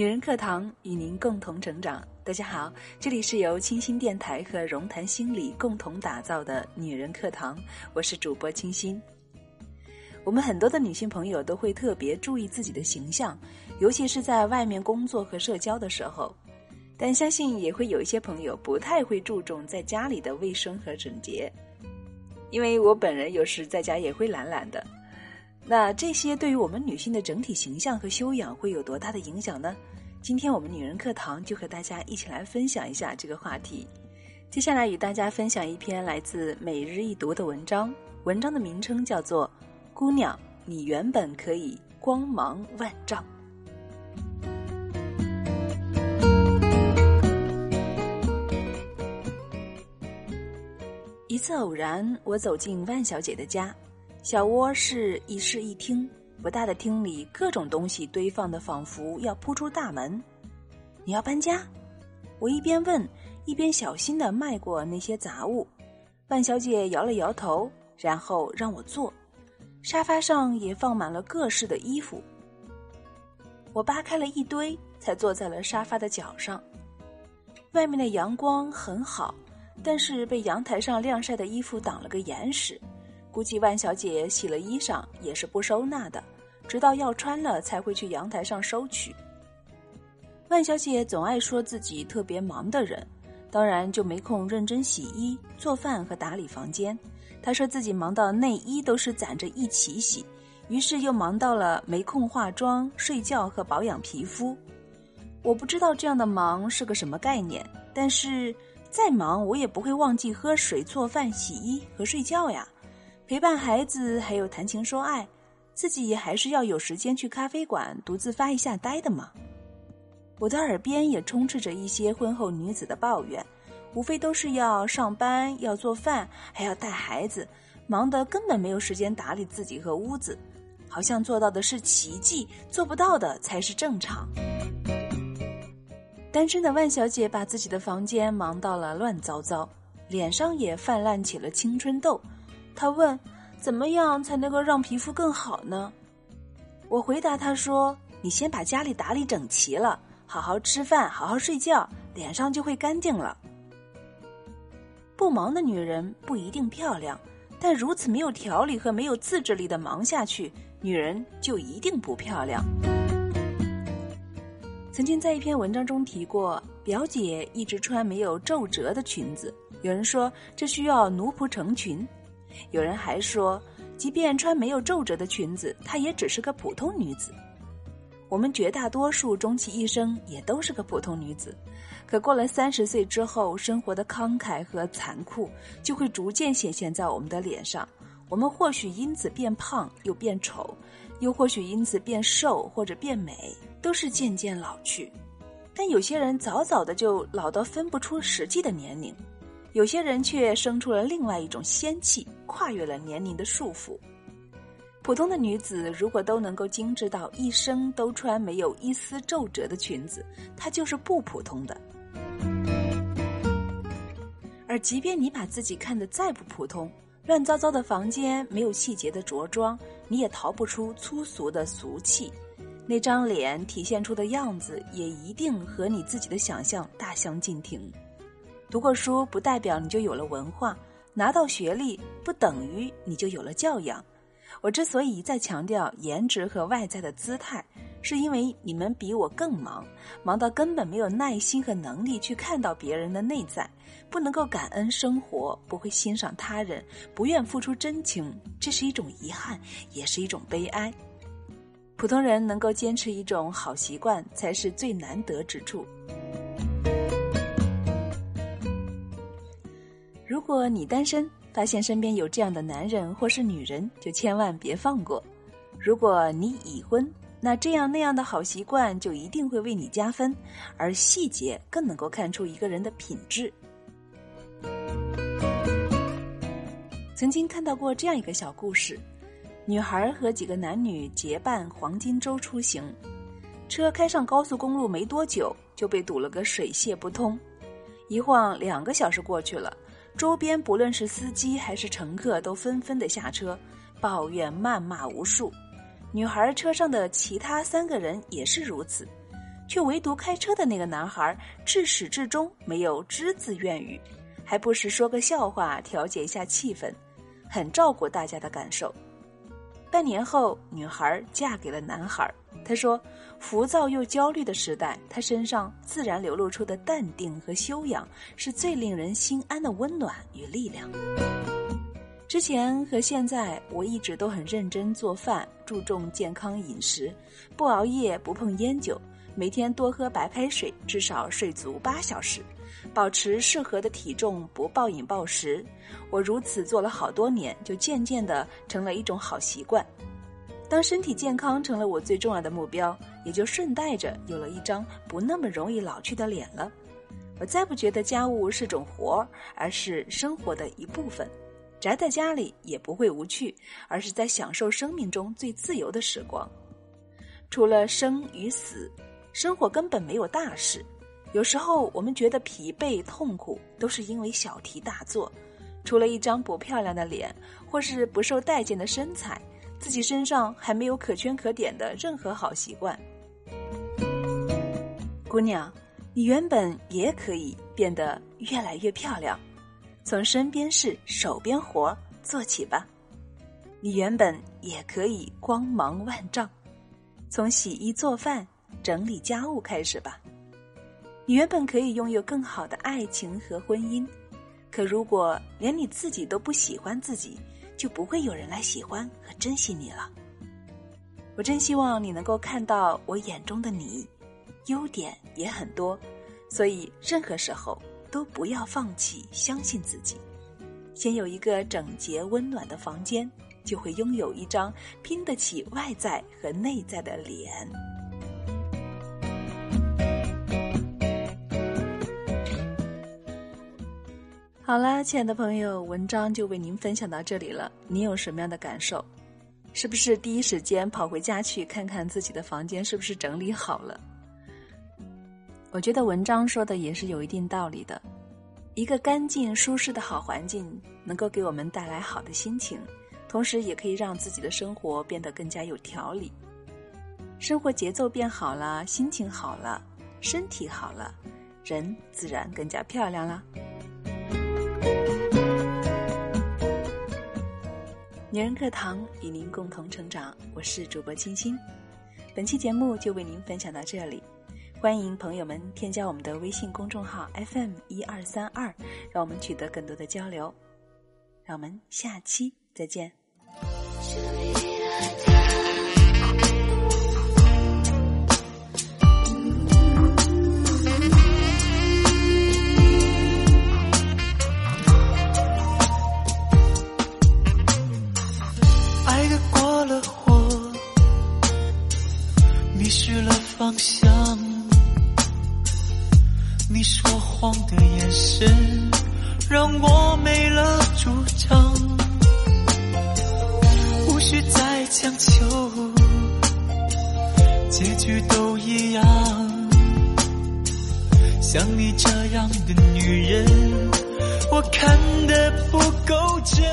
女人课堂与您共同成长。大家好，这里是由清新电台和荣谈心理共同打造的女人课堂，我是主播清新。我们很多的女性朋友都会特别注意自己的形象，尤其是在外面工作和社交的时候。但相信也会有一些朋友不太会注重在家里的卫生和整洁，因为我本人有时在家也会懒懒的。那这些对于我们女性的整体形象和修养会有多大的影响呢？今天我们女人课堂就和大家一起来分享一下这个话题。接下来与大家分享一篇来自每日一读的文章，文章的名称叫做《姑娘，你原本可以光芒万丈》。一次偶然，我走进万小姐的家。小窝是一室一厅，不大的厅里各种东西堆放的仿佛要扑出大门。你要搬家？我一边问，一边小心的迈过那些杂物。万小姐摇了摇头，然后让我坐。沙发上也放满了各式的衣服。我扒开了一堆，才坐在了沙发的角上。外面的阳光很好，但是被阳台上晾晒的衣服挡了个严实。估计万小姐洗了衣裳也是不收纳的，直到要穿了才会去阳台上收取。万小姐总爱说自己特别忙的人，当然就没空认真洗衣、做饭和打理房间。她说自己忙到内衣都是攒着一起洗，于是又忙到了没空化妆、睡觉和保养皮肤。我不知道这样的忙是个什么概念，但是再忙我也不会忘记喝水、做饭、洗衣和睡觉呀。陪伴孩子，还有谈情说爱，自己还是要有时间去咖啡馆独自发一下呆的嘛。我的耳边也充斥着一些婚后女子的抱怨，无非都是要上班、要做饭，还要带孩子，忙得根本没有时间打理自己和屋子，好像做到的是奇迹，做不到的才是正常。单身的万小姐把自己的房间忙到了乱糟糟，脸上也泛滥起了青春痘。他问：“怎么样才能够让皮肤更好呢？”我回答他说：“你先把家里打理整齐了，好好吃饭，好好睡觉，脸上就会干净了。”不忙的女人不一定漂亮，但如此没有条理和没有自制力的忙下去，女人就一定不漂亮。曾经在一篇文章中提过，表姐一直穿没有皱褶的裙子，有人说这需要奴仆成群。有人还说，即便穿没有皱褶的裙子，她也只是个普通女子。我们绝大多数终其一生也都是个普通女子，可过了三十岁之后，生活的慷慨和残酷就会逐渐显现在我们的脸上。我们或许因此变胖又变丑，又或许因此变瘦或者变美，都是渐渐老去。但有些人早早的就老到分不出实际的年龄。有些人却生出了另外一种仙气，跨越了年龄的束缚。普通的女子如果都能够精致到一生都穿没有一丝皱褶的裙子，她就是不普通的。而即便你把自己看得再不普通，乱糟糟的房间没有细节的着装，你也逃不出粗俗的俗气。那张脸体现出的样子，也一定和你自己的想象大相径庭。读过书不代表你就有了文化，拿到学历不等于你就有了教养。我之所以一再强调颜值和外在的姿态，是因为你们比我更忙，忙到根本没有耐心和能力去看到别人的内在，不能够感恩生活，不会欣赏他人，不愿付出真情，这是一种遗憾，也是一种悲哀。普通人能够坚持一种好习惯，才是最难得之处。如果你单身，发现身边有这样的男人或是女人，就千万别放过；如果你已婚，那这样那样的好习惯就一定会为你加分，而细节更能够看出一个人的品质。曾经看到过这样一个小故事：女孩和几个男女结伴黄金周出行，车开上高速公路没多久，就被堵了个水泄不通，一晃两个小时过去了。周边不论是司机还是乘客，都纷纷的下车，抱怨谩骂无数。女孩车上的其他三个人也是如此。却唯独开车的那个男孩至始至终没有只字怨语，还不时说个笑话调节一下气氛，很照顾大家的感受。半年后，女孩嫁给了男孩。她说：“浮躁又焦虑的时代，他身上自然流露出的淡定和修养，是最令人心安的温暖与力量。”之前和现在，我一直都很认真做饭，注重健康饮食，不熬夜，不碰烟酒，每天多喝白开水，至少睡足八小时，保持适合的体重，不暴饮暴食。我如此做了好多年，就渐渐的成了一种好习惯。当身体健康成了我最重要的目标，也就顺带着有了一张不那么容易老去的脸了。我再不觉得家务是种活儿，而是生活的一部分。宅在家里也不会无趣，而是在享受生命中最自由的时光。除了生与死，生活根本没有大事。有时候我们觉得疲惫、痛苦，都是因为小题大做。除了一张不漂亮的脸，或是不受待见的身材，自己身上还没有可圈可点的任何好习惯。姑娘，你原本也可以变得越来越漂亮。从身边事、手边活做起吧，你原本也可以光芒万丈。从洗衣做饭、整理家务开始吧。你原本可以拥有更好的爱情和婚姻，可如果连你自己都不喜欢自己，就不会有人来喜欢和珍惜你了。我真希望你能够看到我眼中的你，优点也很多，所以任何时候。都不要放弃，相信自己。先有一个整洁温暖的房间，就会拥有一张拼得起外在和内在的脸。好啦，亲爱的朋友，文章就为您分享到这里了。你有什么样的感受？是不是第一时间跑回家去看看自己的房间是不是整理好了？我觉得文章说的也是有一定道理的，一个干净舒适的好环境，能够给我们带来好的心情，同时也可以让自己的生活变得更加有条理。生活节奏变好了，心情好了，身体好了，人自然更加漂亮啦。女人课堂与您共同成长，我是主播清新，本期节目就为您分享到这里。欢迎朋友们添加我们的微信公众号 FM 一二三二，让我们取得更多的交流。让我们下期再见。方向。你说谎的眼神让我没了主张，无需再强求，结局都一样。像你这样的女人，我看得不够真。